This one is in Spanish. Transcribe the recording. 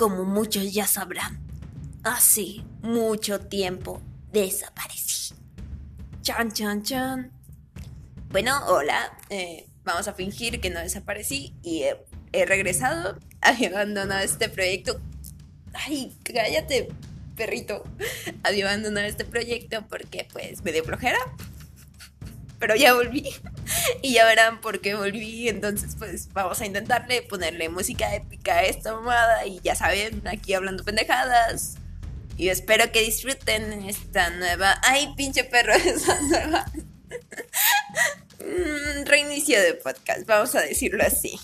como muchos ya sabrán, hace mucho tiempo desaparecí. Chan, chan, chan. Bueno, hola. Eh, vamos a fingir que no desaparecí y he, regresado. Había abandonado este proyecto. Ay, cállate, perrito. Había abandonado este proyecto porque pues me dio flojera. Pero ya volví. Y ya verán por qué volví. Entonces, pues vamos a intentarle ponerle música épica a esta mamada. Y ya saben, aquí hablando pendejadas. Y espero que disfruten esta nueva. ¡Ay, pinche perro! Esa nueva. Mm, reinicio de podcast, vamos a decirlo así.